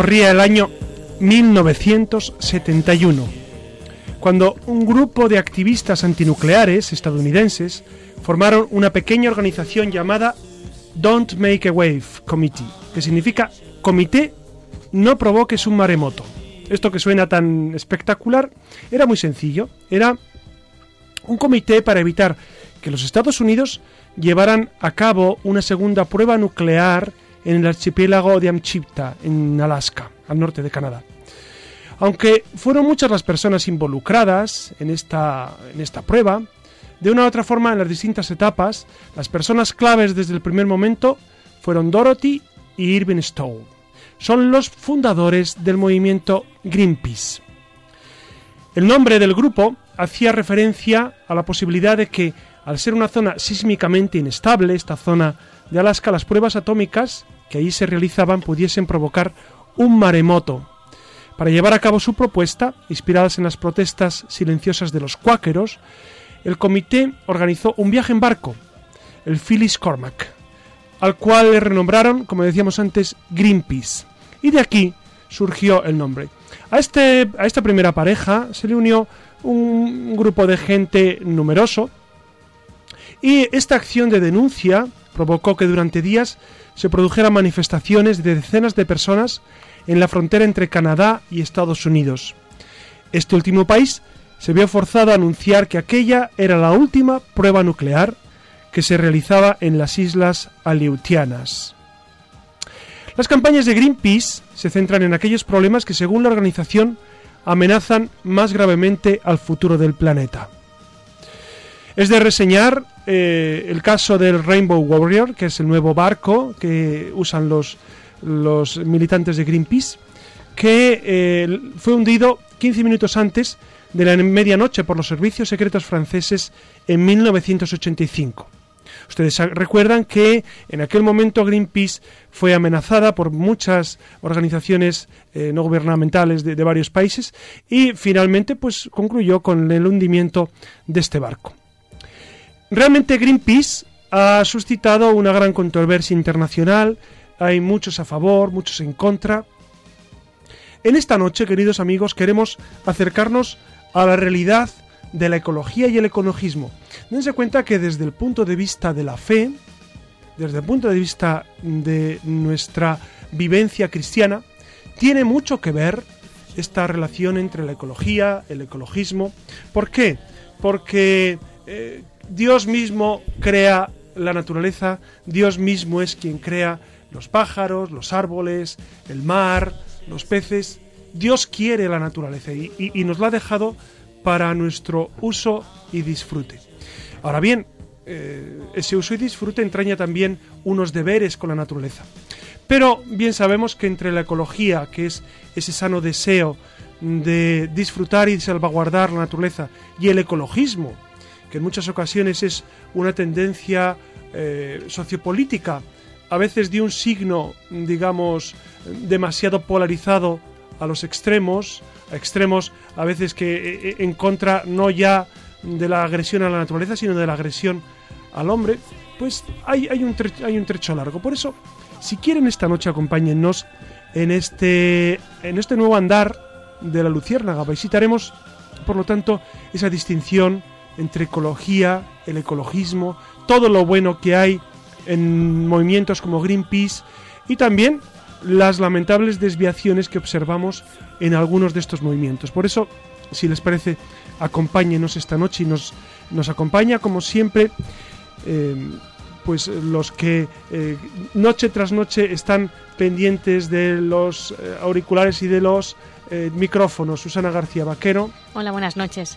Corría el año 1971, cuando un grupo de activistas antinucleares estadounidenses formaron una pequeña organización llamada Don't Make a Wave Committee, que significa Comité No Provoques un Maremoto. Esto que suena tan espectacular era muy sencillo, era un comité para evitar que los Estados Unidos llevaran a cabo una segunda prueba nuclear en el archipiélago de Amchipta, en Alaska, al norte de Canadá. Aunque fueron muchas las personas involucradas en esta, en esta prueba, de una u otra forma en las distintas etapas, las personas claves desde el primer momento fueron Dorothy y Irving Stowe. Son los fundadores del movimiento Greenpeace. El nombre del grupo hacía referencia a la posibilidad de que, al ser una zona sísmicamente inestable, esta zona de Alaska, las pruebas atómicas que allí se realizaban pudiesen provocar un maremoto. Para llevar a cabo su propuesta, inspiradas en las protestas silenciosas de los cuáqueros, el comité organizó un viaje en barco, el Phyllis Cormac, al cual le renombraron, como decíamos antes, Greenpeace. Y de aquí surgió el nombre. A, este, a esta primera pareja se le unió un grupo de gente numeroso y esta acción de denuncia provocó que durante días se produjeran manifestaciones de decenas de personas en la frontera entre Canadá y Estados Unidos. Este último país se vio forzado a anunciar que aquella era la última prueba nuclear que se realizaba en las islas Aleutianas. Las campañas de Greenpeace se centran en aquellos problemas que, según la organización, amenazan más gravemente al futuro del planeta. Es de reseñar eh, el caso del Rainbow Warrior, que es el nuevo barco que usan los, los militantes de Greenpeace, que eh, fue hundido 15 minutos antes de la medianoche por los servicios secretos franceses en 1985. Ustedes recuerdan que en aquel momento Greenpeace fue amenazada por muchas organizaciones eh, no gubernamentales de, de, varios países y finalmente pues concluyó con el hundimiento de este barco. Realmente Greenpeace ha suscitado una gran controversia internacional, hay muchos a favor, muchos en contra. En esta noche, queridos amigos, queremos acercarnos a la realidad de la ecología y el ecologismo. Dense cuenta que desde el punto de vista de la fe, desde el punto de vista de nuestra vivencia cristiana, tiene mucho que ver esta relación entre la ecología, el ecologismo. ¿Por qué? Porque eh, Dios mismo crea la naturaleza, Dios mismo es quien crea los pájaros, los árboles, el mar, los peces. Dios quiere la naturaleza y, nos la ha dejado para nuestro uso y disfrute. Ahora bien, eh, ese uso y disfrute entraña también unos deberes con la naturaleza. Pero bien sabemos que entre la ecología, que es ese sano deseo de disfrutar y salvaguardar la naturaleza, y el ecologismo, que en muchas ocasiones es una tendencia eh, sociopolítica, a veces de un signo, digamos, demasiado polarizado a los extremos, a extremos a veces que eh, eh, en contra no ya de la agresión a la naturaleza, sino de la agresión al hombre, pues hay, hay, un, trecho, hay un trecho largo. Por eso, si quieren esta noche acompáñennos en este, en este nuevo andar de la Luciérnaga. Visitaremos, por lo tanto, esa distinción entre ecología, el ecologismo, todo lo bueno que hay en movimientos como Greenpeace y también las lamentables desviaciones que observamos en algunos de estos movimientos. Por eso, si les parece, acompáñenos esta noche y nos, nos acompaña, como siempre, eh, pues los que eh, noche tras noche están pendientes de los eh, auriculares y de los micrófonos. Susana García Vaquero. Hola, buenas noches.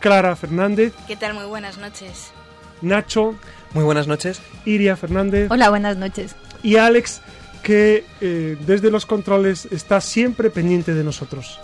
Clara Fernández. ¿Qué tal? Muy buenas noches. Nacho. Muy buenas noches. Iria Fernández. Hola, buenas noches. Y Alex, que eh, desde los controles está siempre pendiente de nosotros.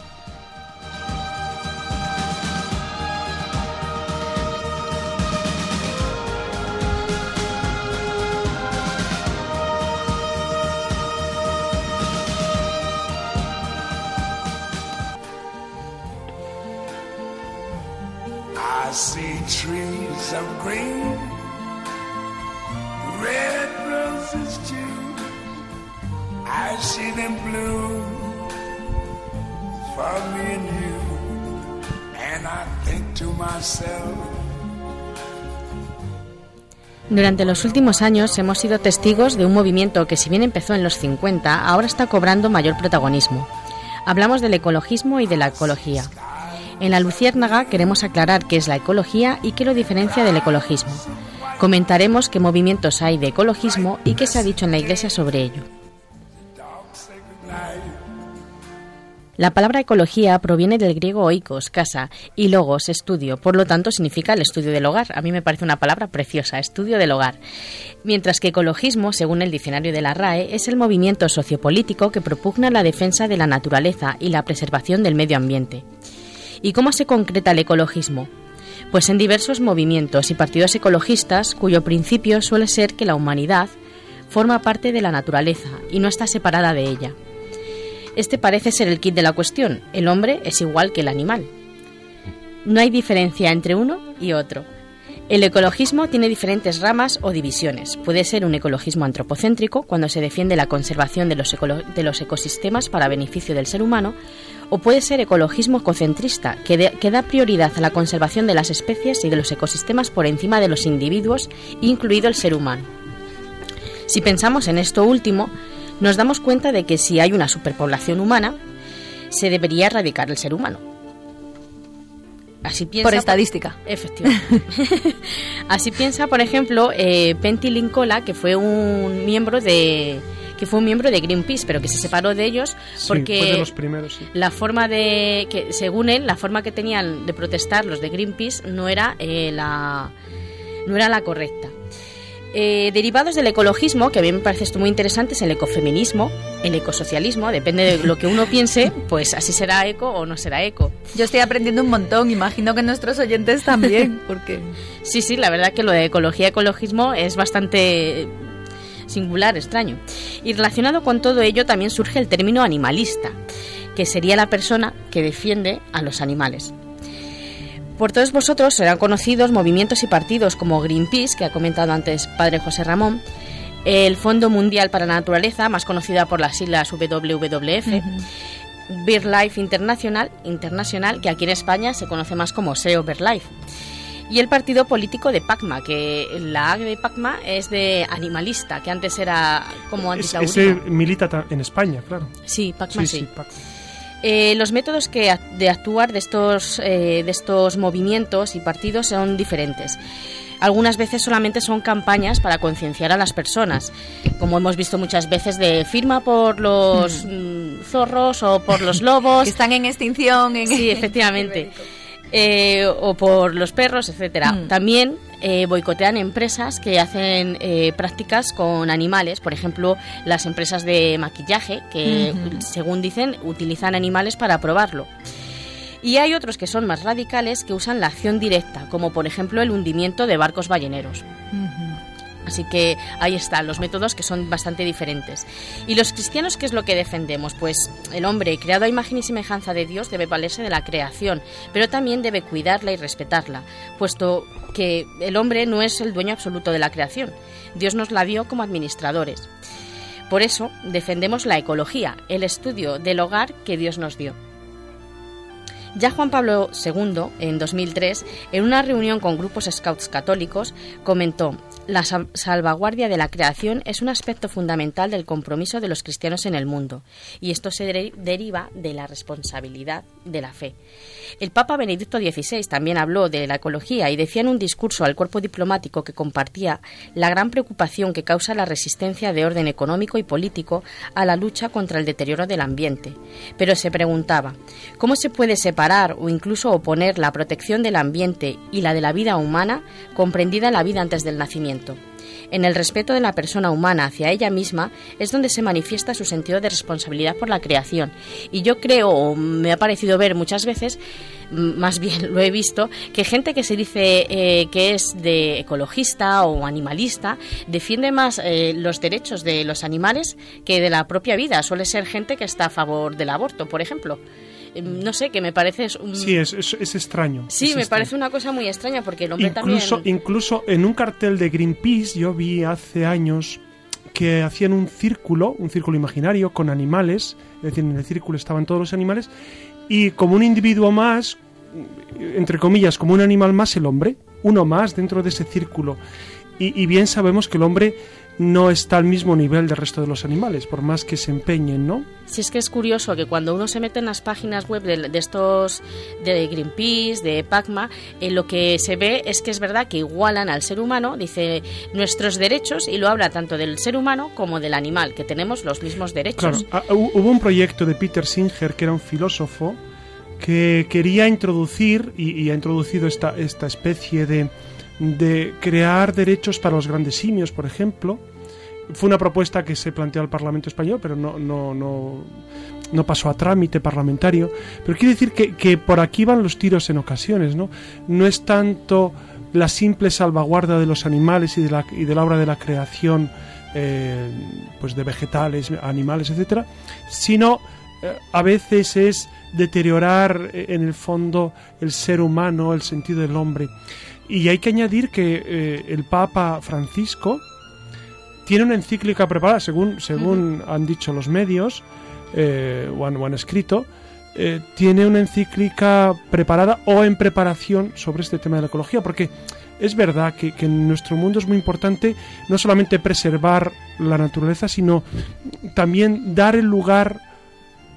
Durante los últimos años hemos sido testigos de un movimiento que si bien empezó en los 50, ahora está cobrando mayor protagonismo. Hablamos del ecologismo y de la ecología. En la Luciérnaga queremos aclarar qué es la ecología y qué lo diferencia del ecologismo. Comentaremos qué movimientos hay de ecologismo y qué se ha dicho en la Iglesia sobre ello. La palabra ecología proviene del griego oikos, casa, y logos, estudio, por lo tanto significa el estudio del hogar. A mí me parece una palabra preciosa, estudio del hogar. Mientras que ecologismo, según el diccionario de la RAE, es el movimiento sociopolítico que propugna la defensa de la naturaleza y la preservación del medio ambiente. ¿Y cómo se concreta el ecologismo? Pues en diversos movimientos y partidos ecologistas cuyo principio suele ser que la humanidad forma parte de la naturaleza y no está separada de ella. Este parece ser el kit de la cuestión. El hombre es igual que el animal. No hay diferencia entre uno y otro. El ecologismo tiene diferentes ramas o divisiones. Puede ser un ecologismo antropocéntrico, cuando se defiende la conservación de los, ecosistemas para beneficio del ser humano, o puede ser ecologismo ecocentrista, que, da prioridad a la conservación de las especies y de los ecosistemas por encima de los individuos, incluido el ser humano. Si pensamos en esto último, nos damos cuenta de que si hay una superpoblación humana, se debería erradicar el ser humano. Así piensa, por estadística. Efectivamente. Así piensa, por ejemplo, eh, Pentti Linkola, que fue un miembro de que fue un miembro de Greenpeace, pero que se separó de ellos porque sí, de los primeros, sí. la forma de que según él la forma que tenían de protestar los de Greenpeace no era eh, la no era la correcta. Eh, derivados del ecologismo, que a mí me parece esto muy interesante, es el ecofeminismo, el ecosocialismo, depende de lo que uno piense, pues así será eco o no será eco. Yo estoy aprendiendo un montón, imagino que nuestros oyentes también, porque... Sí, sí, la verdad que lo de ecología ecologismo es bastante singular, extraño. Y relacionado con todo ello también surge el término animalista, que sería la persona que defiende a los animales. Por todos vosotros serán conocidos movimientos y partidos como Greenpeace, que ha comentado antes Padre José Ramón, el Fondo Mundial para la Naturaleza, más conocida por las siglas WWF, uh -huh. BirdLife International, Internacional, que aquí en España se conoce más como SEO BirdLife, y el partido político de PACMA, que la A de PACMA es de animalista, que antes era como antitaurino. Ese milita en España, claro. Sí, PACMA sí. sí. sí PACMA. Eh, los métodos que, de actuar de estos, eh, de estos movimientos y partidos son diferentes. Algunas veces solamente son campañas para concienciar a las personas, como hemos visto muchas veces de firma por los mm. zorros o por los lobos. que están en extinción. En sí, efectivamente. Eh, o por los perros, etcétera. Mm. También eh, boicotean empresas que hacen eh, prácticas con animales, por ejemplo, las empresas de maquillaje, que uh -huh. según dicen utilizan animales para probarlo. Y hay otros que son más radicales que usan la acción directa, como por ejemplo el hundimiento de barcos balleneros. Uh -huh. Así que ahí están los métodos que son bastante diferentes. ¿Y los cristianos qué es lo que defendemos? Pues el hombre, creado a imagen y semejanza de Dios, debe valerse de la creación, pero también debe cuidarla y respetarla, puesto que el hombre no es el dueño absoluto de la creación. Dios nos la dio como administradores. Por eso defendemos la ecología, el estudio del hogar que Dios nos dio. Ya Juan Pablo II, en 2003, en una reunión con grupos scouts católicos, comentó, la salvaguardia de la creación es un aspecto fundamental del compromiso de los cristianos en el mundo, y esto se deriva de la responsabilidad de la fe. El Papa Benedicto XVI también habló de la ecología y decía en un discurso al cuerpo diplomático que compartía la gran preocupación que causa la resistencia de orden económico y político a la lucha contra el deterioro del ambiente. Pero se preguntaba, ¿cómo se puede separar o incluso oponer la protección del ambiente y la de la vida humana, comprendida la vida antes del nacimiento? En el respeto de la persona humana hacia ella misma es donde se manifiesta su sentido de responsabilidad por la creación. Y yo creo, o me ha parecido ver muchas veces, más bien lo he visto, que gente que se dice eh, que es de ecologista o animalista defiende más eh, los derechos de los animales que de la propia vida. Suele ser gente que está a favor del aborto, por ejemplo. Em, no sé, que me parece... Un... Sí, es, es, extraño. Sí, me parece una cosa muy extraña porque el hombre incluso, también... Incluso en un cartel de Greenpeace yo vi hace años que hacían un círculo, un círculo imaginario con animales, es decir, en el círculo estaban todos los animales, y como un individuo más, entre comillas, como un animal más el hombre, uno más dentro de ese círculo. Y, y bien sabemos que el hombre no está al mismo nivel del resto de los animales, por más que se empeñen, ¿no? Si es que es curioso que cuando uno se mete en las páginas web de, estos de Greenpeace, de PACMA, eh, lo que se ve es que es verdad que igualan al ser humano, dice nuestros derechos, y lo habla tanto del ser humano como del animal, que tenemos los mismos derechos. Claro, ah, hubo un proyecto de Peter Singer, que era un filósofo, que quería introducir, y, ha introducido esta, esta especie de de crear derechos para los grandes simios, por ejemplo. Fue una propuesta que se planteó al Parlamento español, pero no, no, no, no pasó a trámite parlamentario. Pero quiere decir que, por aquí van los tiros en ocasiones, ¿no? No es tanto la simple salvaguarda de los animales y de la, y de la obra de la creación eh, pues de vegetales, animales, etcétera, sino eh, a veces es deteriorar eh, en el fondo el ser humano, el sentido del hombre. Y hay que añadir que eh, el Papa Francisco tiene una encíclica preparada, según, según han dicho los medios eh, o, han, escrito, eh, tiene una encíclica preparada o en preparación sobre este tema de la ecología, porque es verdad que, que, en nuestro mundo es muy importante no solamente preservar la naturaleza, sino también dar el lugar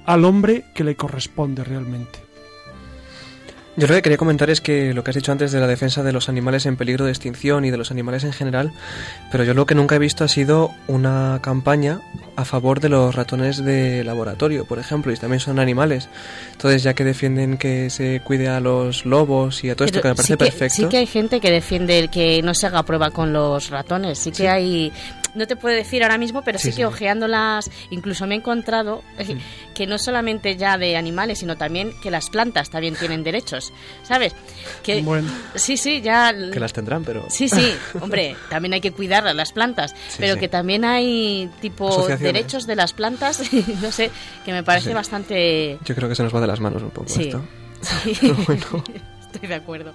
al hombre que le corresponde realmente. Yo lo que quería comentar es que lo que has dicho antes de la defensa de los animales en peligro de extinción y de los animales en general, pero yo lo que nunca he visto ha sido una campaña a favor de los ratones de laboratorio, por ejemplo, y también son animales. Entonces, ya que defienden que se cuide a los lobos y a todo esto, que me parece perfecto. Sí que hay gente que defiende que no se haga prueba con los ratones, sí que hay no te puedo decir ahora mismo, pero sí, que ojeándolas, incluso me he encontrado eh, que no solamente ya de animales, sino también que las plantas también tienen derechos, ¿sabes? Que, Sí, sí, ya... Que las tendrán, pero... Sí, sí, hombre, también hay que cuidar a las plantas, pero que también hay tipo derechos de las plantas, no sé, que me parece bastante... Yo creo que se nos va de las manos un poco esto. Sí, bueno. estoy de acuerdo.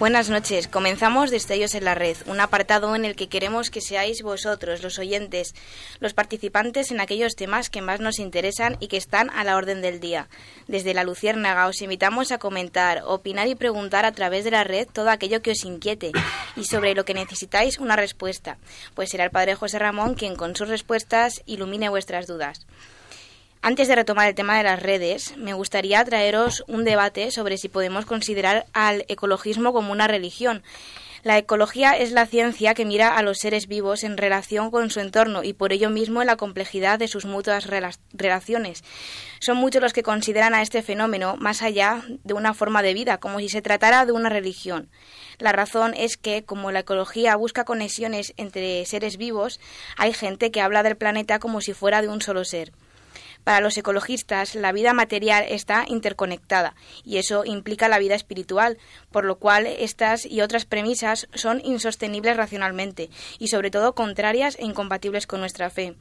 Buenas noches. Comenzamos Destellos en la Red, un apartado en el que queremos que seáis vosotros, los oyentes, los participantes en aquellos temas que más nos interesan y que están a la orden del día. Desde la Luciérnaga os invitamos a comentar, opinar y preguntar a través de la red todo aquello que os inquiete y sobre lo que necesitáis una respuesta, pues será el Padre José Ramón quien con sus respuestas ilumine vuestras dudas. Antes de retomar el tema de las redes, me gustaría traeros un debate sobre si podemos considerar al ecologismo como una religión. La ecología es la ciencia que mira a los seres vivos en relación con su entorno y por ello mismo en la complejidad de sus mutuas relaciones. Son muchos los que consideran a este fenómeno más allá de una forma de vida, como si se tratara de una religión. La razón es que, como la ecología busca conexiones entre seres vivos, hay gente que habla del planeta como si fuera de un solo ser. Para los ecologistas, la vida material está interconectada y eso implica la vida espiritual, por lo cual estas y otras premisas son insostenibles racionalmente y sobre todo contrarias e incompatibles con nuestra fe.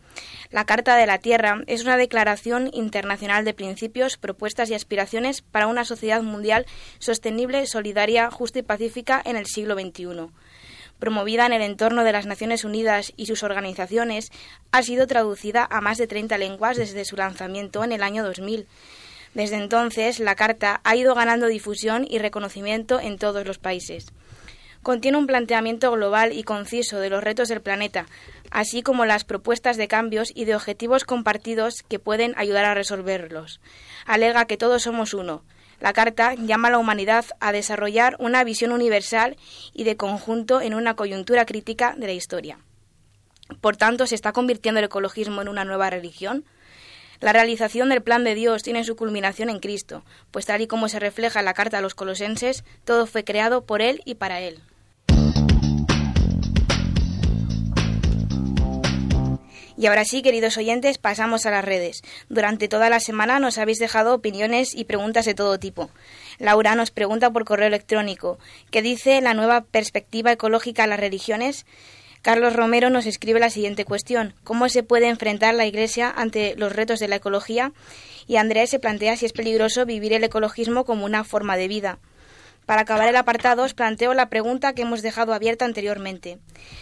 La Carta de la Tierra es una declaración internacional de principios, propuestas y aspiraciones para una sociedad mundial sostenible, solidaria, justa y pacífica en el siglo XXI promovida en el entorno de las Naciones Unidas y sus organizaciones, ha sido traducida a más de 30 lenguas desde su lanzamiento en el año 2000. Desde entonces, la Carta ha ido ganando difusión y reconocimiento en todos los países. Contiene un planteamiento global y conciso de los retos del planeta, así como las propuestas de cambios y de objetivos compartidos que pueden ayudar a resolverlos. Alega que todos somos uno, la Carta llama a la humanidad a desarrollar una visión universal y de conjunto en una coyuntura crítica de la historia. Por tanto, ¿se está convirtiendo el ecologismo en una nueva religión? La realización del plan de Dios tiene su culminación en Cristo, pues tal y como se refleja en la carta a los colosenses, todo fue creado por Él y para Él. Y ahora sí, queridos oyentes, pasamos a las redes. Durante toda la semana nos habéis dejado opiniones y preguntas de todo tipo. Laura nos pregunta por correo electrónico, ¿qué dice la nueva perspectiva ecológica a las religiones? Carlos Romero nos escribe la siguiente cuestión, ¿cómo se puede enfrentar la Iglesia ante los retos de la ecología? Y Andrea se plantea si es peligroso vivir el ecologismo como una forma de vida. Para acabar el apartado os planteo la pregunta que hemos dejado abierta anteriormente.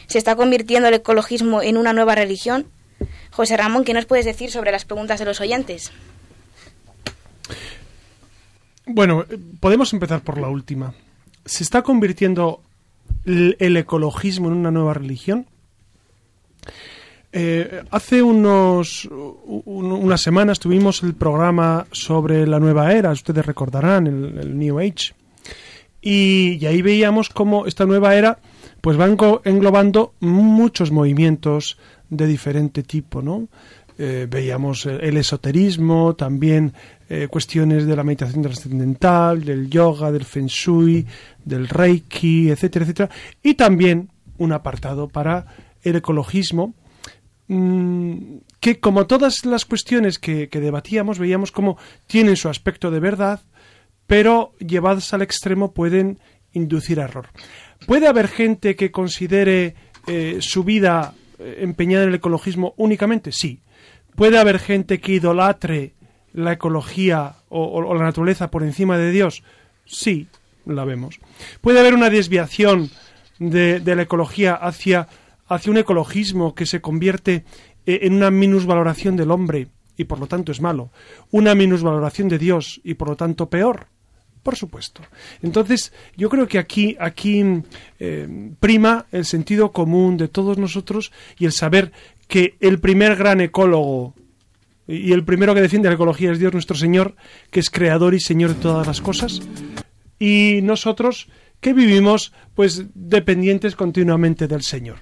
¿Se está convirtiendo el ecologismo en una nueva religión? José Ramón, ¿qué nos puedes decir sobre las preguntas de los oyentes? Bueno, podemos empezar por la última. ¿Se está convirtiendo el, ecologismo en una nueva religión? Eh, hace unos unas semanas tuvimos el programa sobre la nueva era, ustedes recordarán, el, New Age. Y, y, ahí veíamos cómo esta nueva era pues va englobando muchos movimientos de diferente tipo, ¿no? Eh, veíamos el esoterismo, también eh, cuestiones de la meditación trascendental, del yoga, del feng shui, del reiki, etcétera, etcétera, y también un apartado para el ecologismo, mm, que como todas las cuestiones que, que debatíamos, veíamos como tienen su aspecto de verdad, pero llevadas al extremo pueden inducir error. ¿Puede haber gente que considere eh, su vida empeñada en el ecologismo únicamente? Sí. ¿Puede haber gente que idolatre la ecología o, la naturaleza por encima de Dios? Sí, la vemos. ¿Puede haber una desviación de, la ecología hacia, hacia un ecologismo que se convierte eh, en una minusvaloración del hombre y por lo tanto es malo? ¿Una minusvaloración de Dios y por lo tanto peor? Por supuesto. Entonces, yo creo que aquí, aquí eh, prima el sentido común de todos nosotros y el saber que el primer gran ecólogo y el primero que defiende la ecología es Dios nuestro Señor, que es creador y Señor de todas las cosas. Y nosotros que vivimos pues dependientes continuamente del Señor.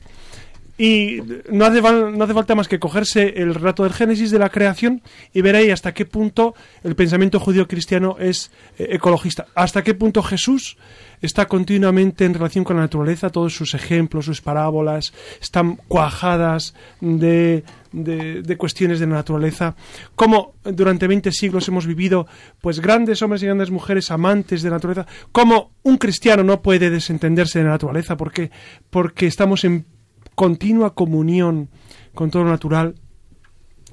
Y no hace, no hace falta más que cogerse el relato del Génesis de la creación y ver ahí hasta qué punto el pensamiento judío cristiano es eh, ecologista, hasta qué punto Jesús está continuamente en relación con la naturaleza, todos sus ejemplos, sus parábolas están cuajadas de, de, cuestiones de la naturaleza, como durante 20 siglos hemos vivido pues grandes hombres y grandes mujeres amantes de la naturaleza, como un cristiano no puede desentenderse de la naturaleza porque, porque estamos en continua comunión con todo lo natural,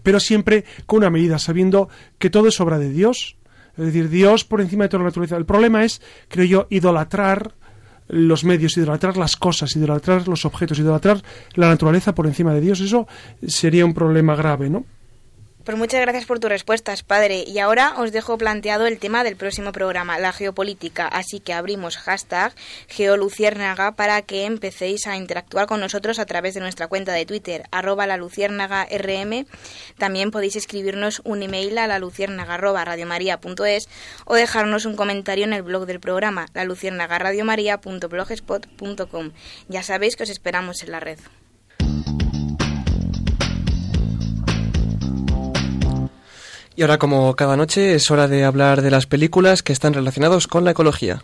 pero siempre con una medida, sabiendo que todo es obra de Dios, es decir, Dios por encima de toda la naturaleza. El problema es, creo yo, idolatrar los medios, idolatrar las cosas, idolatrar los objetos, idolatrar la naturaleza por encima de Dios. Eso sería un problema grave, ¿no? Pues muchas gracias por tus respuestas, padre. Y ahora os dejo planteado el tema del próximo programa, la geopolítica. Así que abrimos hashtag geoluciérnaga para que empecéis a interactuar con nosotros a través de nuestra cuenta de Twitter, arroba la luciérnaga rm. También podéis escribirnos un email a la luciérnaga o dejarnos un comentario en el blog del programa, la Ya sabéis que os esperamos en la red. Y ahora, como cada noche, es hora de hablar de las películas que están relacionados con la ecología.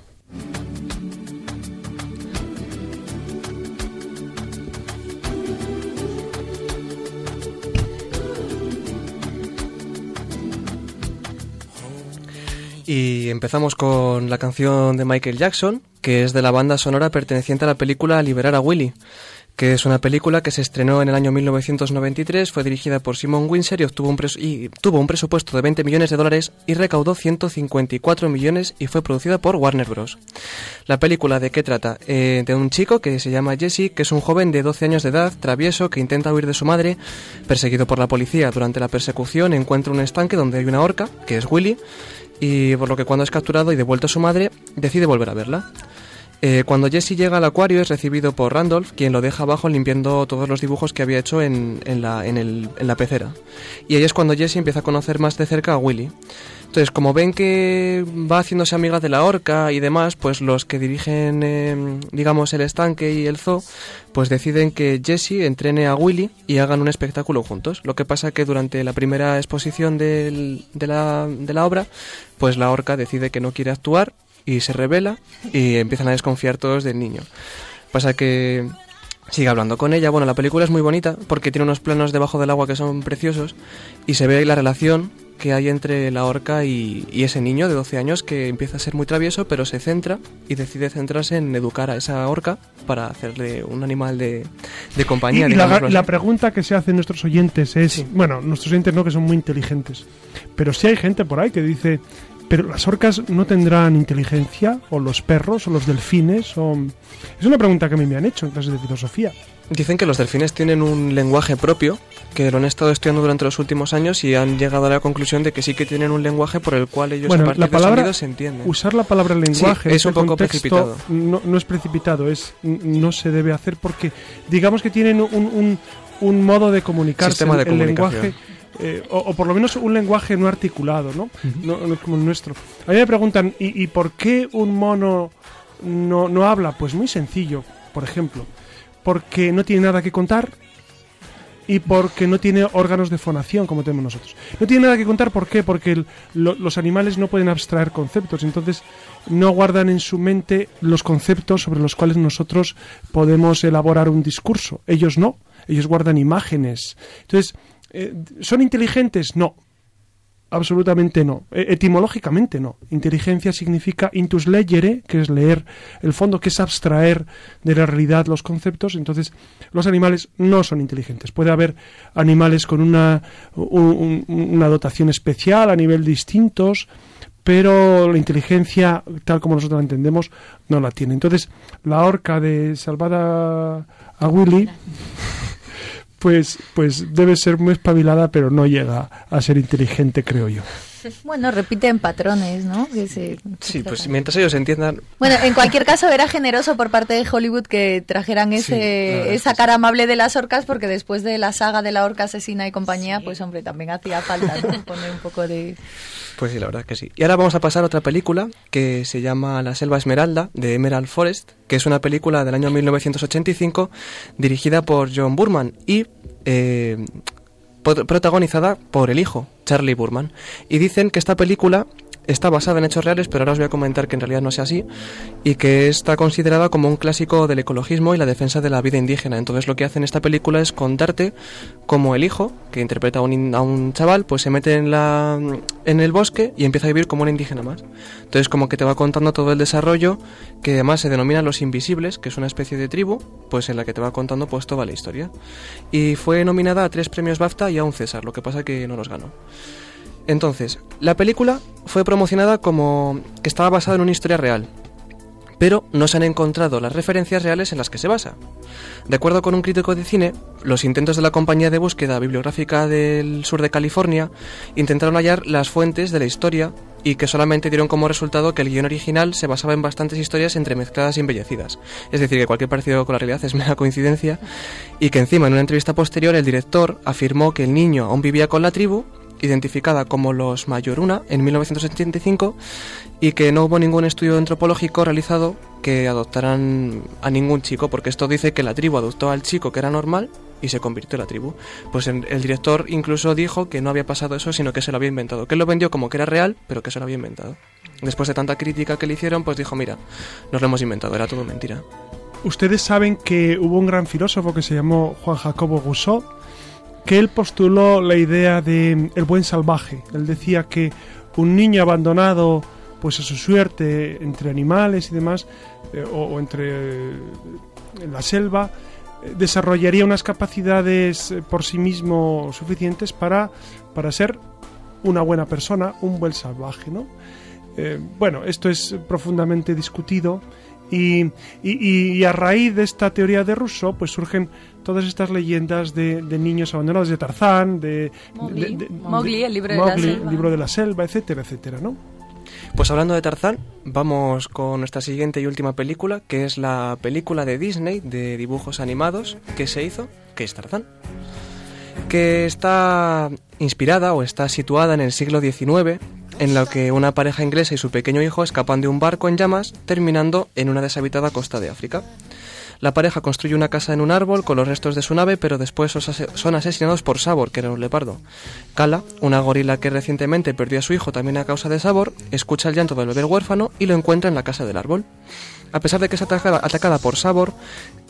Y empezamos con la canción de Michael Jackson, que es de la banda sonora perteneciente a la película Liberar a Willy que es una película que se estrenó en el año 1993, fue dirigida por Simon Windsor y, obtuvo un y tuvo un presupuesto de 20 millones de dólares y recaudó 154 millones y fue producida por Warner Bros. La película de qué trata? Eh, de un chico que se llama Jesse, que es un joven de 12 años de edad, travieso, que intenta huir de su madre, perseguido por la policía. Durante la persecución encuentra un estanque donde hay una horca, que es Willy, y por lo que cuando es capturado y devuelto a su madre, decide volver a verla. Eh, cuando Jesse llega al acuario es recibido por Randolph, quien lo deja abajo limpiando todos los dibujos que había hecho en, en la, en, el- en la pecera. Y ahí es cuando Jesse empieza a conocer más de cerca a Willy. Entonces, como ven que va haciéndose amiga de la orca y demás, pues los que dirigen, eh, digamos, el estanque y el zoo, pues deciden que Jesse entrene a Willy y hagan un espectáculo juntos. Lo que pasa que durante la primera exposición de, la, de la obra, pues la orca decide que no quiere actuar y se revela y empiezan a desconfiar todos del niño. Pasa que sigue hablando con ella. Bueno, la película es muy bonita porque tiene unos planos debajo del agua que son preciosos y se ve la relación que hay entre la orca y, y ese niño de 12 años que empieza a ser muy travieso pero se centra y decide centrarse en educar a esa orca para hacerle un animal de, compañía. y la, pregunta que se hacen nuestros oyentes es, bueno, nuestros oyentes no que son muy inteligentes, pero sí hay gente por ahí que dice, pero las orcas no tendrán inteligencia, o los perros, o los delfines, o... Es una pregunta que a mí me han hecho en clases de filosofía. Dicen que los delfines tienen un lenguaje propio, que lo han estado estudiando durante los últimos años y han llegado a la conclusión de que sí que tienen un lenguaje por el cual ellos Bueno, a partir la de palabra- sonidos se entienden. Usar la palabra lenguaje Sí, es un este poco contexto precipitado. No, no es precipitado, es no se debe hacer porque digamos que tienen un, un- un modo de comunicarse, Sistema de el, el lenguaje, eh, o, o por lo menos un lenguaje no articulado, ¿no? no, no como el nuestro. A mí me preguntan, ¿y, y por qué un mono no, no habla? Pues muy sencillo, por ejemplo, porque no tiene nada que contar y porque no tiene órganos de fonación como tenemos nosotros. No tiene nada que contar, ¿por qué? Porque el- lo- los animales no pueden abstraer conceptos, entonces no guardan en su mente los conceptos sobre los cuales nosotros podemos elaborar un discurso. Ellos no, ellos guardan imágenes. Entonces, eh, ¿son inteligentes? No. Absolutamente no. E- Etimológicamente no. Inteligencia significa intus legere, que es leer el fondo, que es abstraer de la realidad los conceptos. Entonces, los animales no son inteligentes. Puede haber animales con una, un- un- una dotación especial a nivel distintos, pero la inteligencia, tal como nosotros la entendemos, no la tiene. Entonces, la orca de Salvada a Willy pues, pues debe ser muy espabilada, pero no llega a ser inteligente, creo yo. Bueno, repiten patrones, ¿no? Que se- Sí, pues mientras ellos entiendan, Bueno, en cualquier caso era generoso por parte de Hollywood que trajeran Sí, ese, verdad esa cara amable de las orcas porque después de la saga de la orca asesina y compañía, pues hombre, también hacía falta ¿no? poner un poco de... pues sí, la verdad que sí. Y ahora vamos a pasar a otra película que se llama La Selva Esmeralda, de Emerald Forest, que es una película del año 1985 dirigida por John Burman y eh, protagonizada por el hijo, Charlie Burman. Y dicen que esta película está basada en hechos reales, pero ahora os voy a comentar que en realidad no sea así, y que está considerada como un clásico del ecologismo y la defensa de la vida indígena. Entonces lo que hace en esta película es contarte cómo el hijo, que interpreta a un, a un chaval, pues se mete en, la, en el bosque y empieza a vivir como un indígena más. Entonces como que te va contando todo el desarrollo, que además se denomina Los Invisibles, que es una especie de tribu, pues en la que te va contando pues toda la historia. Y fue nominada a tres premios BAFTA y a un César, lo que pasa que no los ganó. Entonces, la película fue promocionada como que estaba basada en una historia real, pero no se han encontrado las referencias reales en las que se basa. De acuerdo con un crítico de cine, los intentos de la compañía de búsqueda bibliográfica del sur de California intentaron hallar las fuentes de la historia y que solamente dieron como resultado que el guion original se basaba en bastantes historias entremezcladas y embellecidas. Es decir, que cualquier parecido con la realidad es mera coincidencia y que encima en una entrevista posterior el director afirmó que el niño aún vivía con la tribu identificada como los Mayoruna en 1985 y que no hubo ningún estudio antropológico realizado que adoptaran a ningún chico, porque esto dice que la tribu adoptó al chico que era normal y se convirtió en la tribu. Pues el director incluso dijo que no había pasado eso, sino que se lo había inventado, que él lo vendió como que era real, pero que se lo había inventado. Después de tanta crítica que le hicieron, pues dijo, mira, nos lo hemos inventado, era todo mentira. Ustedes saben que hubo un gran filósofo que se llamó Juan Jacobo Rousseau, que él postuló la idea de el buen salvaje. Él decía que un niño abandonado pues a su suerte entre animales y demás, eh, o, entre eh, en la selva, eh, desarrollaría unas capacidades por sí mismo suficientes para, para ser una buena persona, un buen salvaje, ¿no? Bueno, esto es profundamente discutido y, y- a raíz de esta teoría de Rousseau, pues surgen todas estas leyendas de, de niños abandonados, de Tarzán, de Mowgli. de- de- Mowgli, el libro de la Mowgli, selva. el libro de la selva, etcétera, etcétera, ¿no? Pues hablando de Tarzán, vamos con nuestra siguiente y última película, que es la película de Disney de dibujos animados que se hizo, que es Tarzán. Que está inspirada o está situada en el siglo XIX, en lo que una pareja inglesa y su pequeño hijo escapan de un barco en llamas, terminando en una deshabitada costa de África. La pareja construye una casa en un árbol con los restos de su nave, pero después son asesinados por Sabor, que era un leopardo. Kala, una gorila que recientemente perdió a su hijo también a causa de Sabor, escucha el llanto del bebé huérfano y lo encuentra en la casa del árbol. A pesar de que es atacada, atacada por Sabor,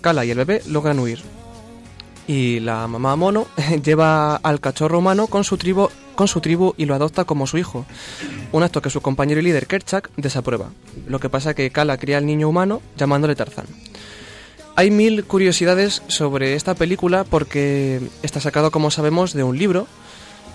Kala y el bebé logran huir. Y la mamá mono lleva al cachorro humano con su tribu, con su tribu y lo adopta como su hijo. Un acto que su compañero y líder Kerchak desaprueba. Lo que pasa que Kala cría al niño humano llamándole Tarzán. Hay mil curiosidades sobre esta película porque está sacado, como sabemos, de un libro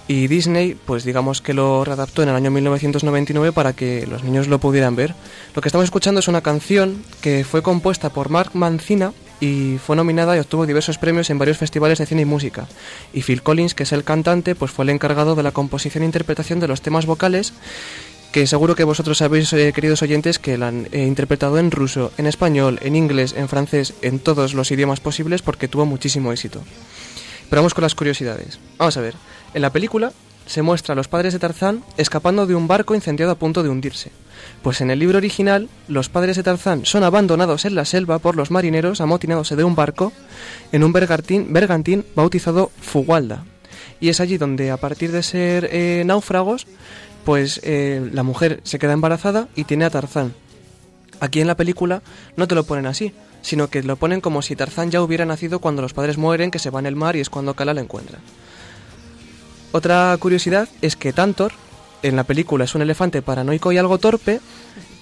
y Disney, pues digamos que lo readaptó en el año 1999 para que los niños lo pudieran ver. Lo que estamos escuchando es una canción que fue compuesta por Mark Mancina y fue nominada y obtuvo diversos premios en varios festivales de cine y música. Y Phil Collins, que es el cantante, pues fue el encargado de la composición e interpretación de los temas vocales que seguro que vosotros sabéis, eh, queridos oyentes, que la han eh, interpretado en ruso, en español, en inglés, en francés, en todos los idiomas posibles porque tuvo muchísimo éxito. Pero vamos con las curiosidades. Vamos a ver, en la película se muestra a los padres de Tarzán escapando de un barco incendiado a punto de hundirse. Pues en el libro original, los padres de Tarzán son abandonados en la selva por los marineros amotinándose de un barco en un bergantín, bergantín bautizado Fugualda. Y es allí donde, a partir de ser eh, náufragos, pues eh, la mujer se queda embarazada y tiene a Tarzán. Aquí en la película no te lo ponen así, sino que lo ponen como si Tarzán ya hubiera nacido cuando los padres mueren, que se va en el mar y es cuando Kala la encuentra. Otra curiosidad es que Tantor en la película es un elefante paranoico y algo torpe,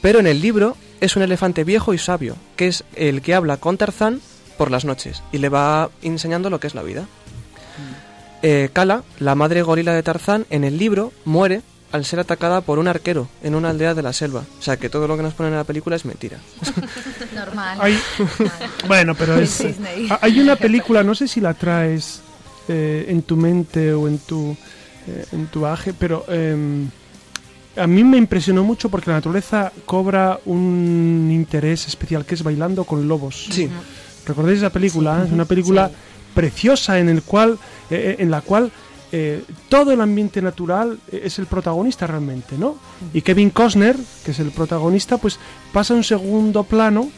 pero en el libro es un elefante viejo y sabio, que es el que habla con Tarzán por las noches y le va enseñando lo que es la vida. Eh, Kala, la madre gorila de Tarzán, en el libro muere al ser atacada por un arquero en una aldea de la selva. O sea que todo lo que nos ponen en la película es mentira. Normal. Hay, bueno, pero Es hay una película, no sé si la traes eh, en tu mente o en tu eh, en tu aje, pero em, a mí me impresionó mucho porque la naturaleza cobra un interés especial que es bailando con lobos. Sí, ¿Recordáis esa película? Es una película Sí. preciosa en el cual eh, en la cual eh, todo el ambiente natural eh, es el protagonista realmente, ¿no? Y Kevin Costner, que es el protagonista, pues pasa a un segundo plano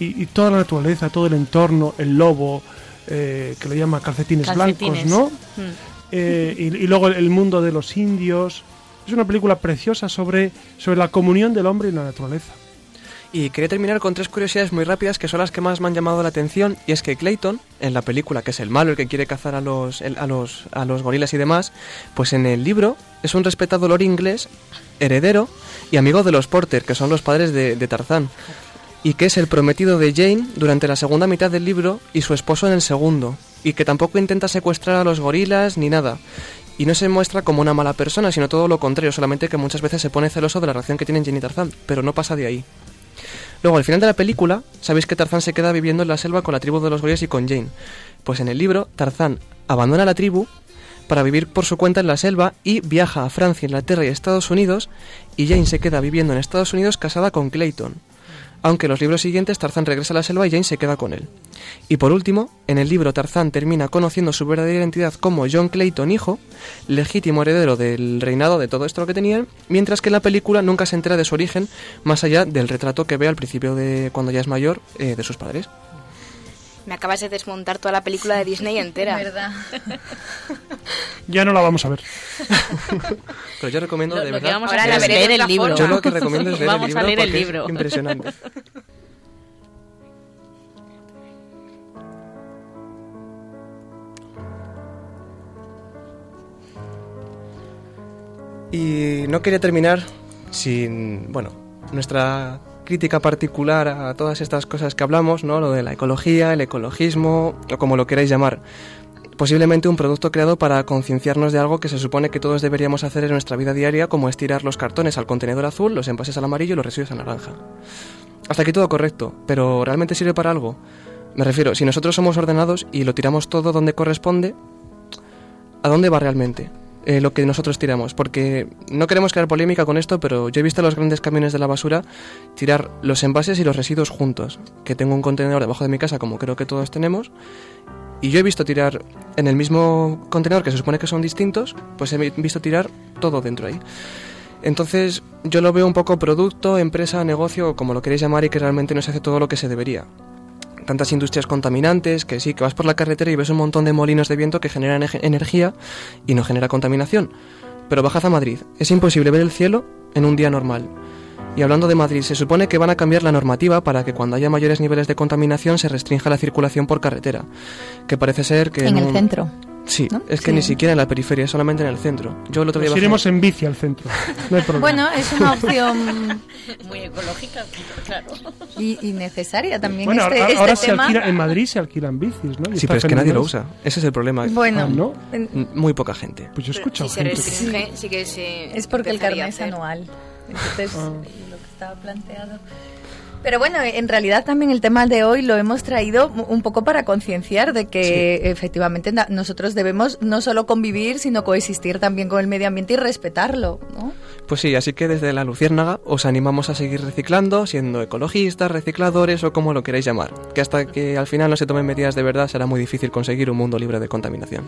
y, y toda la naturaleza, todo el entorno, el lobo, eh, que lo llama calcetines, Calcetines. blancos, ¿no? Mm. Eh, y, luego el mundo de los indios. Es una película preciosa sobre, sobre la comunión del hombre y la naturaleza. Y quería terminar con tres curiosidades muy rápidas que son las que más me han llamado la atención. Y es que Clayton, en la película, que es el malo, el que quiere cazar a los, a los, a los gorilas y demás, pues en el libro es un respetado lord inglés, heredero y amigo de los Porter, que son los padres de, de Tarzán. Y que es el prometido de Jane durante la segunda mitad del libro y su esposo en el segundo. Y que tampoco intenta secuestrar a los gorilas ni nada. Y no se muestra como una mala persona, sino todo lo contrario, solamente que muchas veces se pone celoso de la relación que tienen Jane y Tarzán, pero no pasa de ahí. Luego, al final de la película, sabéis que Tarzán se queda viviendo en la selva con la tribu de los gorilas y con Jane. Pues en el libro, Tarzán abandona la tribu para vivir por su cuenta en la selva y viaja a Francia, Inglaterra y Estados Unidos y Jane se queda viviendo en Estados Unidos casada con Clayton. Aunque en los libros siguientes Tarzán regresa a la selva y Jane se queda con él. Y por último, en el libro Tarzán termina conociendo su verdadera identidad como John Clayton hijo, legítimo heredero del reinado de todo esto que tenían, mientras que en la película nunca se entera de su origen, más allá del retrato que ve al principio de cuando ya es mayor eh, de sus padres. Me acabas de desmontar toda la película de Disney entera. ¿Verdad? Ya no la vamos a ver. Pero yo recomiendo Lo, de lo que verdad. vamos Ahora a de leer el libro. Yo lo que recomiendo es leer Vamos el a libro leer el porque es libro. impresionante. Y no quería terminar sin, bueno, nuestra crítica particular a todas estas cosas que hablamos, ¿no? Lo de la ecología, el ecologismo, o como lo queráis llamar. Posiblemente un producto creado para concienciarnos de algo que se supone que todos deberíamos hacer en nuestra vida diaria, como es tirar los cartones al contenedor azul, los envases al amarillo y los residuos al naranja. Hasta aquí todo correcto, pero ¿realmente sirve para algo? Me refiero, si nosotros somos ordenados y lo tiramos todo donde corresponde, ¿a dónde va realmente? Eh, lo que nosotros tiramos, porque no queremos crear polémica con esto, pero yo he visto a los grandes camiones de la basura tirar los envases y los residuos juntos, que tengo un contenedor debajo de mi casa, como creo que todos tenemos, y yo he visto tirar en el mismo contenedor, que se supone que son distintos, pues he visto tirar todo dentro ahí. Entonces yo lo veo un poco producto, empresa, negocio, como lo queréis llamar, y que realmente no se hace todo lo que se debería tantas industrias contaminantes, que sí, que vas por la carretera y ves un montón de molinos de viento que generan energía y no genera contaminación. Pero bajad a Madrid, es imposible ver el cielo en un día normal. Y hablando de Madrid, se supone que van a cambiar la normativa para que cuando haya mayores niveles de contaminación se restrinja la circulación por carretera. Que parece ser que... En el centro. Sí, es que ni siquiera en la periferia, solamente en el centro. Yo el otro día Nos iremos en bici al centro. No hay problema. Bueno, es una opción Muy ecológica, claro. y, y necesaria también Bueno, este, ahora, este ahora se tema. alquila, en Madrid se alquilan bicis, ¿no? Y Sí, pero es que nadie lo usa. Ese es el problema. Bueno, Ah, ¿no? Muy poca gente. Pues yo si se gente restringe, sí que se es porque el carnet es anual. Entonces, Ah. lo que estaba planteado. Pero bueno, en realidad también el tema de hoy lo hemos traído un poco para concienciar de que efectivamente nosotros debemos no solo convivir, sino coexistir también con el medio ambiente y respetarlo, ¿no? Pues sí, así que desde la Luciérnaga os animamos a seguir reciclando, siendo ecologistas, recicladores o como lo queráis llamar. Que hasta que al final no se tomen medidas de verdad será muy difícil conseguir un mundo libre de contaminación.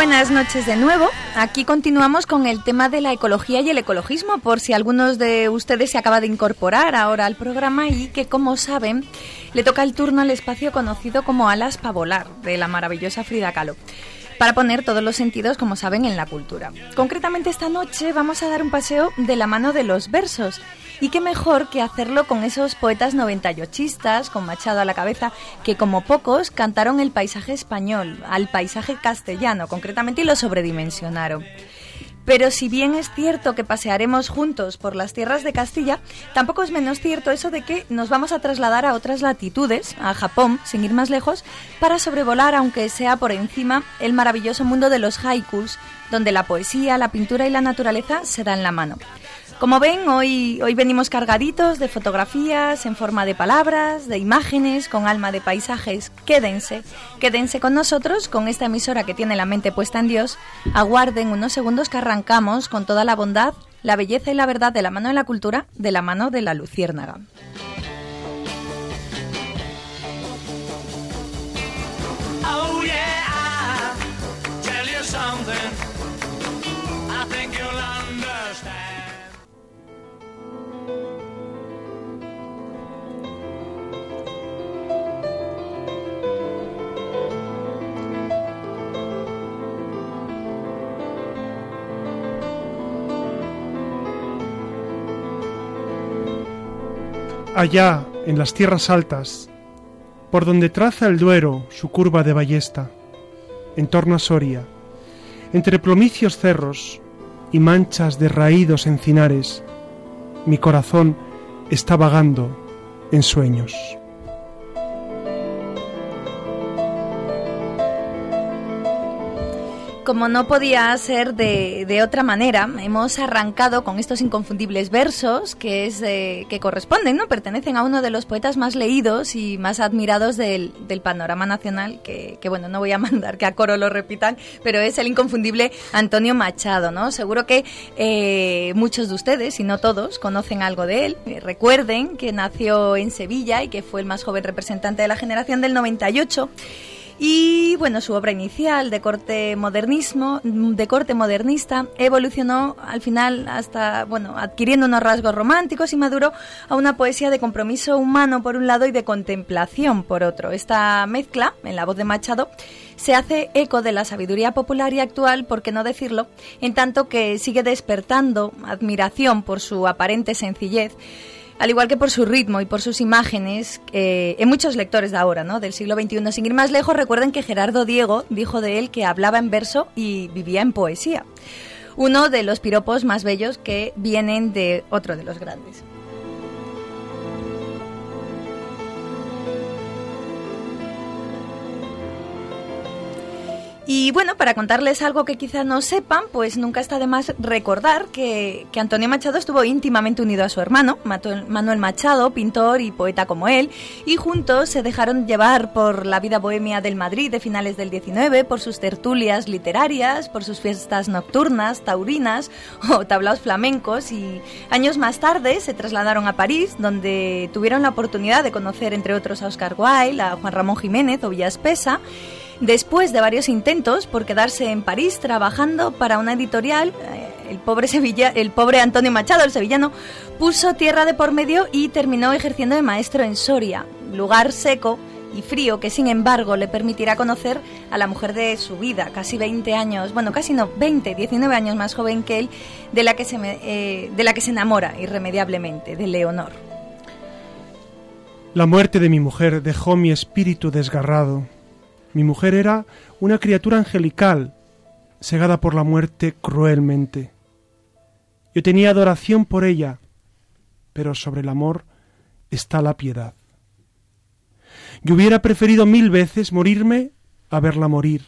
Buenas noches de nuevo. Aquí continuamos con el tema de la ecología y el ecologismo, por si algunos de ustedes se acaba de incorporar ahora al programa y que, como saben, le toca el turno al espacio conocido como Alas para volar, de la maravillosa Frida Kahlo para poner todos los sentidos, como saben, en la cultura. Concretamente esta noche vamos a dar un paseo de la mano de los versos. Y qué mejor que hacerlo con esos poetas 98istas, con Machado a la cabeza, que como pocos cantaron el paisaje español, al paisaje castellano concretamente, y lo sobredimensionaron. Pero si bien es cierto que pasearemos juntos por las tierras de Castilla, tampoco es menos cierto eso de que nos vamos a trasladar a otras latitudes, a Japón, sin ir más lejos, para sobrevolar, aunque sea por encima, el maravilloso mundo de los haikus, donde la poesía, la pintura y la naturaleza se dan la mano. Como ven, hoy, hoy venimos cargaditos de fotografías en forma de palabras, de imágenes, con alma de paisajes. Quédense, quédense con nosotros, con esta emisora que tiene la mente puesta en Dios. Aguarden unos segundos que arrancamos con toda la bondad, la belleza y la verdad de la mano de la cultura, de la mano de la luciérnaga. Allá, en las tierras altas, por donde traza el Duero su curva de ballesta, en torno a Soria, entre plomicios cerros y manchas de raídos encinares, mi corazón está vagando en sueños. Como no podía ser de, otra manera, hemos arrancado con estos inconfundibles versos que, es, eh, que corresponden, ¿no? Pertenecen a uno de los poetas más leídos y más admirados del, panorama nacional, que, bueno, no voy a mandar que a coro lo repitan, pero es el inconfundible Antonio Machado, ¿no? Seguro que eh, muchos de ustedes, si no todos, conocen algo de él. Eh, recuerden que nació en Sevilla y que fue el más joven representante de la generación del 98 Y bueno, su obra inicial de corte modernismo, de corte modernista, evolucionó al final hasta, bueno, adquiriendo unos rasgos románticos y maduró a una poesía de compromiso humano por un lado y de contemplación por otro. Esta mezcla, en la voz de Machado, se hace eco de la sabiduría popular y actual, por qué no decirlo, en tanto que sigue despertando admiración por su aparente sencillez al igual que por su ritmo y por sus imágenes, eh, en muchos lectores de ahora, ¿no? del siglo XXI. Sin ir más lejos, recuerden que Gerardo Diego dijo de él que hablaba en verso y vivía en poesía. Uno de los piropos más bellos que vienen de otro de los grandes. Y bueno, para contarles algo que quizás no sepan, pues nunca está de más recordar que, Antonio Machado estuvo íntimamente unido a su hermano, Manuel Machado, pintor y poeta como él, y juntos se dejaron llevar por la vida bohemia del Madrid de finales del 19, por sus tertulias literarias, por sus fiestas nocturnas, taurinas o tablaos flamencos, y años más tarde se trasladaron a París, donde tuvieron la oportunidad de conocer entre otros a Oscar Wilde, a Juan Ramón Jiménez o Villaspesa, Después de varios intentos por quedarse en París trabajando para una editorial, eh, el pobre, Sevilla, el pobre Antonio Machado, el sevillano, puso tierra de por medio y terminó ejerciendo de maestro en Soria, lugar seco y frío que sin embargo le permitirá conocer a la mujer de su vida, casi 20 años, bueno, casi no, 20, 19 años más joven que él, de la que se, eh, de la que se enamora irremediablemente, de Leonor. La muerte de mi mujer dejó mi espíritu desgarrado mi mujer era una criatura angelical, cegada por la muerte cruelmente. Yo tenía adoración por ella, pero sobre el amor está la piedad. Yo hubiera preferido mil veces morirme a verla morir.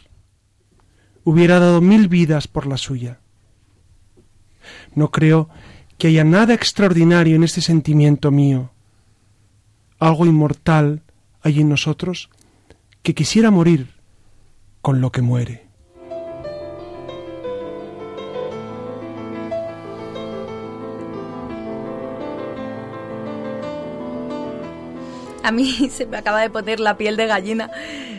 Hubiera dado mil vidas por la suya. No creo que haya nada extraordinario en este sentimiento mío. Algo inmortal hay en nosotros que quisiera morir con lo que muere. A mí se me acaba de poner la piel de gallina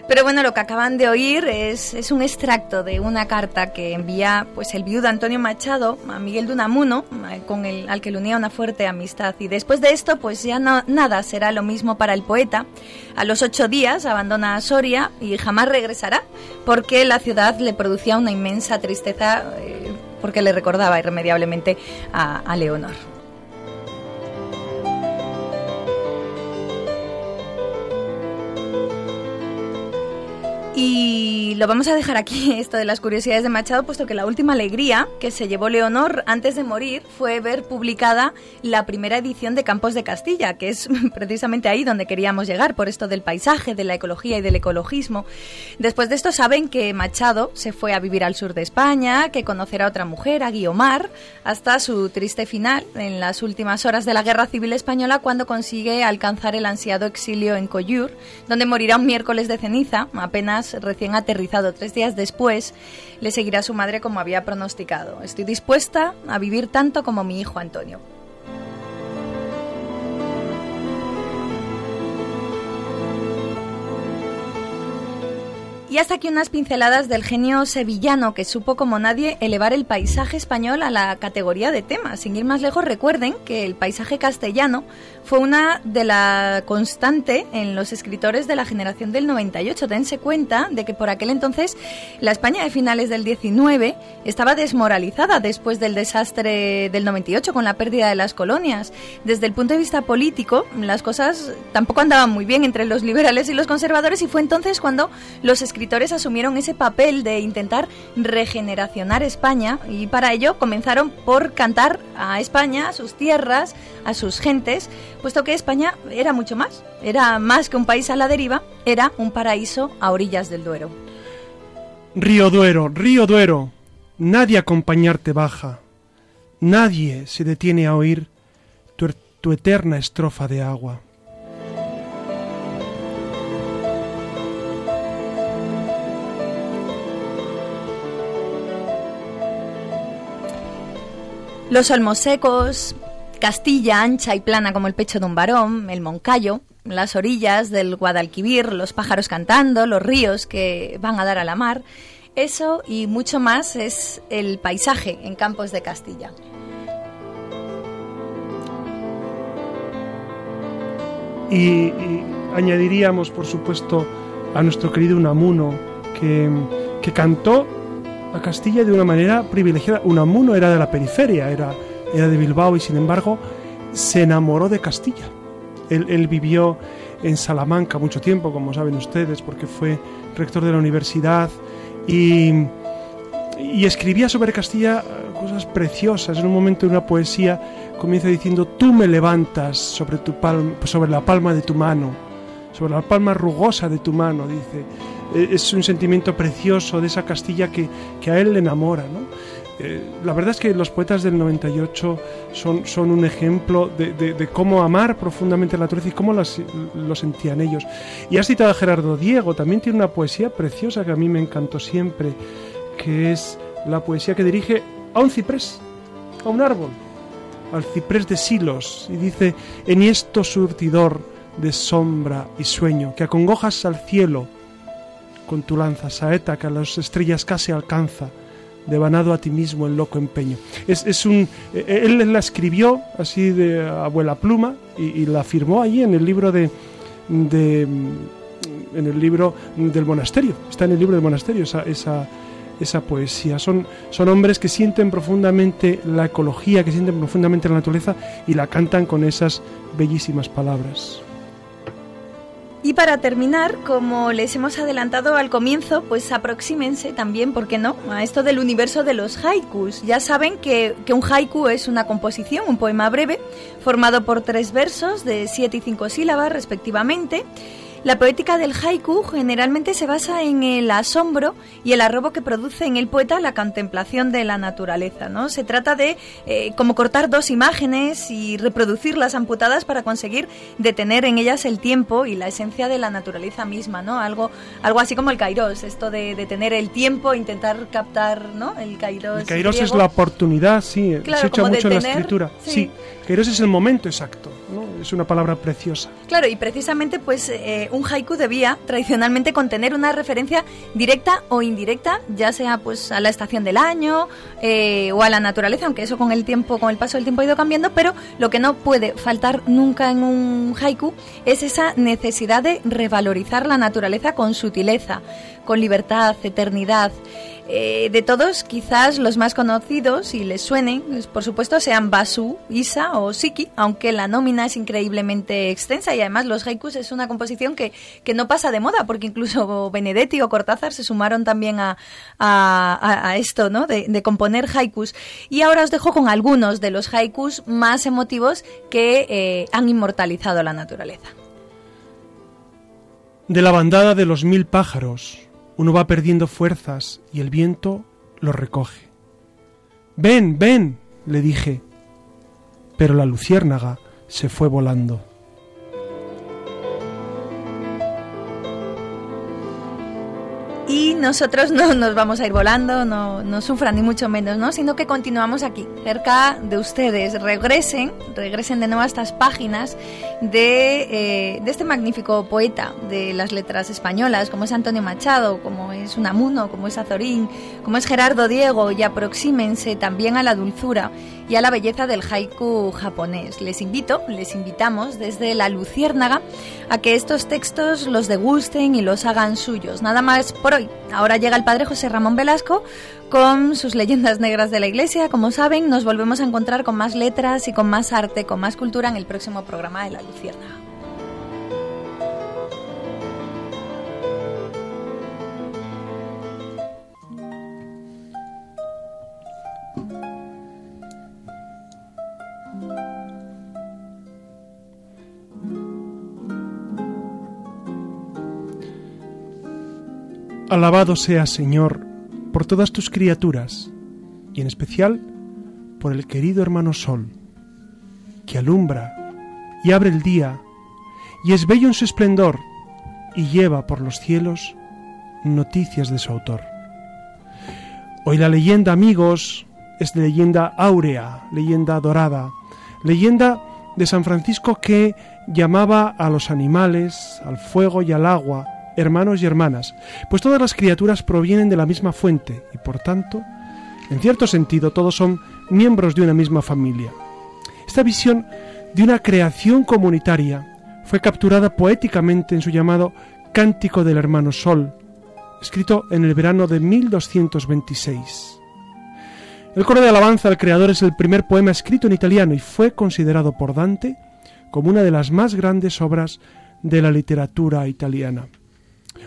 pero bueno, lo que acaban de oír es, es un extracto de una carta que envía pues el viudo Antonio Machado a Miguel de Unamuno, con el, al que le unía una fuerte amistad. Y después de esto, pues ya nada será lo mismo para el poeta. A los ocho días abandona Soria y jamás regresará, porque la ciudad le producía una inmensa tristeza, eh, porque le recordaba irremediablemente a, a Leonor. Y lo vamos a dejar aquí, esto de las curiosidades de Machado, puesto que la última alegría que se llevó Leonor antes de morir fue ver publicada la primera edición de Campos de Castilla, que es precisamente ahí donde queríamos llegar, por esto del paisaje, de la ecología y del ecologismo. Después de esto saben que Machado se fue a vivir al sur de España, que conocerá a otra mujer, a Guiomar, hasta su triste final en las últimas horas de la Guerra Civil Española, cuando consigue alcanzar el ansiado exilio en Collur, donde morirá un miércoles de ceniza, apenas recién aterrizado tres días después, le seguirá su madre como había pronosticado. Estoy dispuesta a vivir tanto como mi hijo Antonio. Y hasta aquí unas pinceladas del genio sevillano que supo como nadie elevar el paisaje español a la categoría de tema. Sin ir más lejos, recuerden que el paisaje castellano fue una de la constante en los escritores de la generación del 98. Dense cuenta de que por aquel entonces la España de finales del 19 estaba desmoralizada después del desastre del 98 con la pérdida de las colonias. Desde el punto de vista político, las cosas tampoco andaban muy bien entre los liberales y los conservadores y fue entonces cuando los escritores escritores asumieron ese papel de intentar regeneracionar España y para ello comenzaron por cantar a España, a sus tierras, a sus gentes, puesto que España era mucho más, era más que un país a la deriva, era un paraíso a orillas del Duero. Río Duero, río Duero, nadie acompañarte baja, nadie se detiene a oír tu, tu eterna estrofa de agua. Los olmos secos, Castilla ancha y plana como el pecho de un varón, el Moncayo, las orillas del Guadalquivir, los pájaros cantando, los ríos que van a dar a la mar. Eso y mucho más es el paisaje en Campos de Castilla. Y, añadiríamos, por supuesto, a nuestro querido Unamuno, que, que cantó a Castilla de una manera privilegiada. Unamuno era de la periferia, era, era de Bilbao y sin embargo se enamoró de Castilla. Él, él, vivió en Salamanca mucho tiempo, como saben ustedes, porque fue rector de la universidad y, y escribía sobre Castilla cosas preciosas. En un momento de una poesía comienza diciendo, tú me levantas sobre, tu palma, sobre la palma de tu mano, sobre la palma rugosa de tu mano, dice. E, es un sentimiento precioso de esa Castilla que, que a él le enamora. ¿no? Eh, la verdad es que los poetas del 98 son, son un ejemplo de, de, de cómo amar profundamente la naturaleza y cómo las, lo sentían ellos. Y has citado a Gerardo Diego, también tiene una poesía preciosa que a mí me encantó siempre, que es la poesía que dirige a un ciprés, a un árbol, al ciprés de Silos, y dice, enhiesto surtidor de sombra y sueño, que acongojas al cielo con tu lanza, saeta que a las estrellas casi alcanza, devanado a ti mismo en loco empeño. Es, es un, él la escribió así de abuela pluma y, y la firmó allí en el libro de, de, en el libro del monasterio. Está en el libro del monasterio esa, esa, esa poesía. Son, son hombres que sienten profundamente la ecología, que sienten profundamente la naturaleza y la cantan con esas bellísimas palabras. Y para terminar, como les hemos adelantado al comienzo, pues aproxímense también, ¿por qué no?, a esto del universo de los haikus. Ya saben que, que, un haiku es una composición, un poema breve, formado por tres versos de siete y cinco sílabas respectivamente. La poética del haiku generalmente se basa en el asombro y el arrobo que produce en el poeta la contemplación de la naturaleza. ¿no? Se trata de eh, como cortar dos imágenes y reproducirlas amputadas para conseguir detener en ellas el tiempo y la esencia de la naturaleza misma. ¿no? Algo, algo así como el kairos, esto de detener el tiempo, intentar captar ¿no? el kairos. El kairos es la oportunidad, sí, claro, se echa mucho detener, en la escritura. Sí. sí. Kairos es el momento exacto, ¿no? es una palabra preciosa. Claro, y precisamente pues eh, un haiku debía tradicionalmente contener una referencia directa o indirecta, ya sea pues a la estación del año eh, o a la naturaleza, aunque eso con el tiempo, con el paso del tiempo ha ido cambiando, pero lo que no puede faltar nunca en un haiku es esa necesidad de revalorizar la naturaleza con sutileza, con libertad, eternidad. Eh, de todos, quizás los más conocidos y les suenen, por supuesto, sean Basu, Isa o Siki, aunque la nómina es increíblemente extensa y además los haikus es una composición que, que no pasa de moda, porque incluso Benedetti o Cortázar se sumaron también a, a, esto, ¿no? De, de, componer haikus. Y ahora os dejo con algunos de los haikus más emotivos que eh, han inmortalizado la naturaleza. De la bandada de los mil pájaros uno va perdiendo fuerzas y el viento lo recoge. Ven, ven, le dije, pero la luciérnaga se fue volando. Y nosotros no nos vamos a ir volando, no, no sufran ni mucho menos, ¿no? Sino que continuamos aquí, cerca de ustedes. Regresen, regresen de nuevo a estas páginas de, eh, de este magnífico poeta de las letras españolas, como es Antonio Machado, como es Unamuno, como es Azorín, como es Gerardo Diego, y aproxímense también a la dulzura y a la belleza del haiku japonés. Les invito, les invitamos desde la Luciérnaga a que estos textos los degusten y los hagan suyos. Nada más por hoy. Ahora llega el padre José Ramón Velasco con sus leyendas negras de la iglesia. Como saben, nos volvemos a encontrar con más letras y con más arte, con más cultura en el próximo programa de la Luciérnaga. Alabado sea, Señor, por todas tus criaturas, y en especial por el querido hermano Sol, que alumbra y abre el día, y es bello en su esplendor, y lleva por los cielos noticias de su autor. Hoy la leyenda, amigos, es leyenda áurea, leyenda dorada, leyenda de San Francisco que llamaba a los animales, al fuego y al agua, hermanos y hermanas, pues todas las criaturas provienen de la misma fuente y por tanto, en cierto sentido, todos son miembros de una misma familia. Esta visión de una creación comunitaria fue capturada poéticamente en su llamado Cántico del Hermano Sol, escrito en el verano de 1226. El coro de alabanza al Creador es el primer poema escrito en italiano y fue considerado por Dante como una de las más grandes obras de la literatura italiana.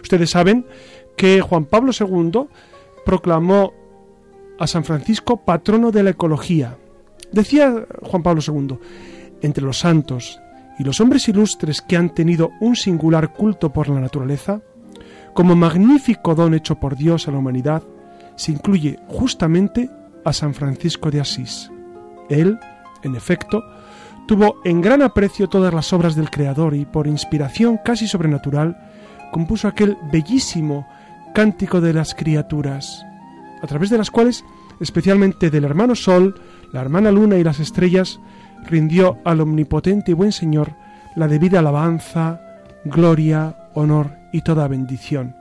Ustedes saben que Juan Pablo II proclamó a San Francisco patrono de la ecología. Decía Juan Pablo II, entre los santos y los hombres ilustres que han tenido un singular culto por la naturaleza, como magnífico don hecho por Dios a la humanidad, se incluye justamente a San Francisco de Asís. Él, en efecto, tuvo en gran aprecio todas las obras del Creador y, por inspiración casi sobrenatural, compuso aquel bellísimo cántico de las criaturas, a través de las cuales, especialmente del hermano Sol, la hermana Luna y las estrellas, rindió al omnipotente y buen Señor la debida alabanza, gloria, honor y toda bendición.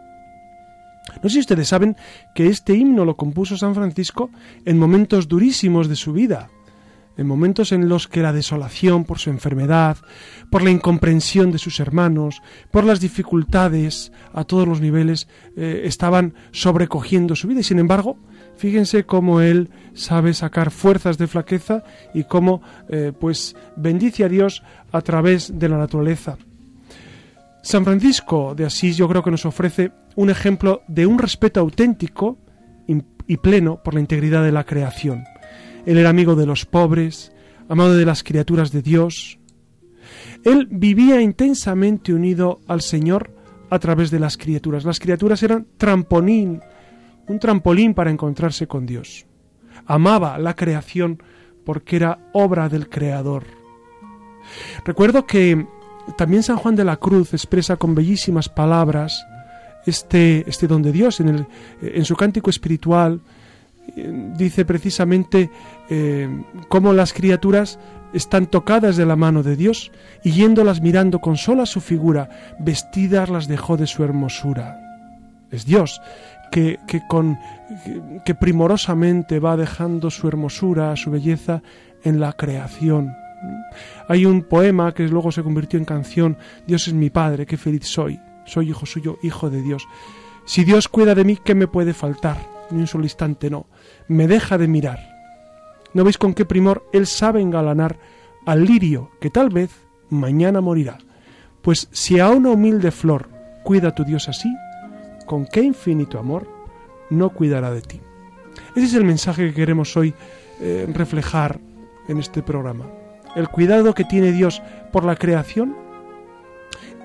No sé si ustedes saben que este himno lo compuso San Francisco en momentos durísimos de su vida, en momentos en los que la desolación por su enfermedad, por la incomprensión de sus hermanos, por las dificultades a todos los niveles eh, estaban sobrecogiendo su vida. Y sin embargo, fíjense cómo él sabe sacar fuerzas de flaqueza y cómo eh, pues bendice a Dios a través de la naturaleza. San Francisco de Asís yo creo que nos ofrece un ejemplo de un respeto auténtico y pleno por la integridad de la creación. Él era amigo de los pobres, amado de las criaturas de Dios. Él vivía intensamente unido al Señor a través de las criaturas. Las criaturas eran trampolín, un trampolín para encontrarse con Dios. Amaba la creación porque era obra del Creador. Recuerdo que también San Juan de la Cruz expresa con bellísimas palabras este, este don de Dios en, el, en su cántico espiritual. Dice precisamente eh, cómo las criaturas están tocadas de la mano de Dios y yéndolas mirando con sola su figura, vestidas las dejó de su hermosura. Es Dios que, que, con, que primorosamente va dejando su hermosura, su belleza en la creación. Hay un poema que luego se convirtió en canción, Dios es mi Padre, qué feliz soy, soy hijo suyo, hijo de Dios. Si Dios cuida de mí, ¿qué me puede faltar? Ni un solo instante no. Me deja de mirar. ¿No veis con qué primor Él sabe engalanar al lirio que tal vez mañana morirá? Pues si a una humilde flor cuida tu Dios así, con qué infinito amor no cuidará de ti. Ese es el mensaje que queremos hoy eh, reflejar en este programa el cuidado que tiene Dios por la creación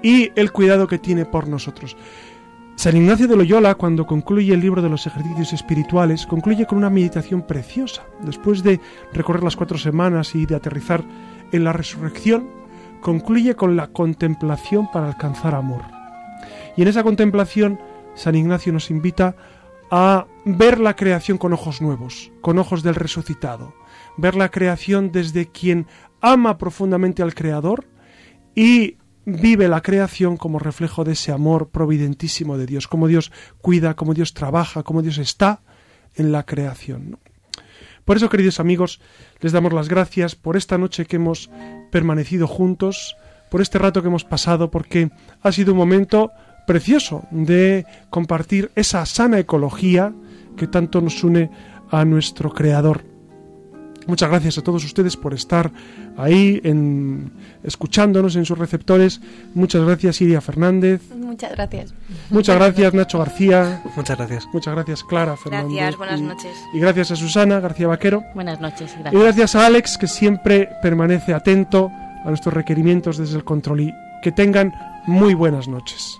y el cuidado que tiene por nosotros. San Ignacio de Loyola, cuando concluye el libro de los ejercicios espirituales, concluye con una meditación preciosa. Después de recorrer las cuatro semanas y de aterrizar en la resurrección, concluye con la contemplación para alcanzar amor. Y en esa contemplación, San Ignacio nos invita a ver la creación con ojos nuevos, con ojos del resucitado, ver la creación desde quien ama profundamente al Creador y vive la creación como reflejo de ese amor providentísimo de Dios, como Dios cuida, como Dios trabaja, como Dios está en la creación. Por eso, queridos amigos, les damos las gracias por esta noche que hemos permanecido juntos, por este rato que hemos pasado, porque ha sido un momento precioso de compartir esa sana ecología que tanto nos une a nuestro Creador. Muchas gracias a todos ustedes por estar ahí en, escuchándonos en sus receptores. Muchas gracias Iria Fernández. Muchas gracias. Muchas gracias Nacho García. Muchas gracias. Muchas gracias Clara Fernández. Gracias, buenas noches. Y, gracias a Susana García Vaquero. Buenas noches. Y gracias a Alex que siempre permanece atento a nuestros requerimientos desde el control. Y que tengan muy buenas noches.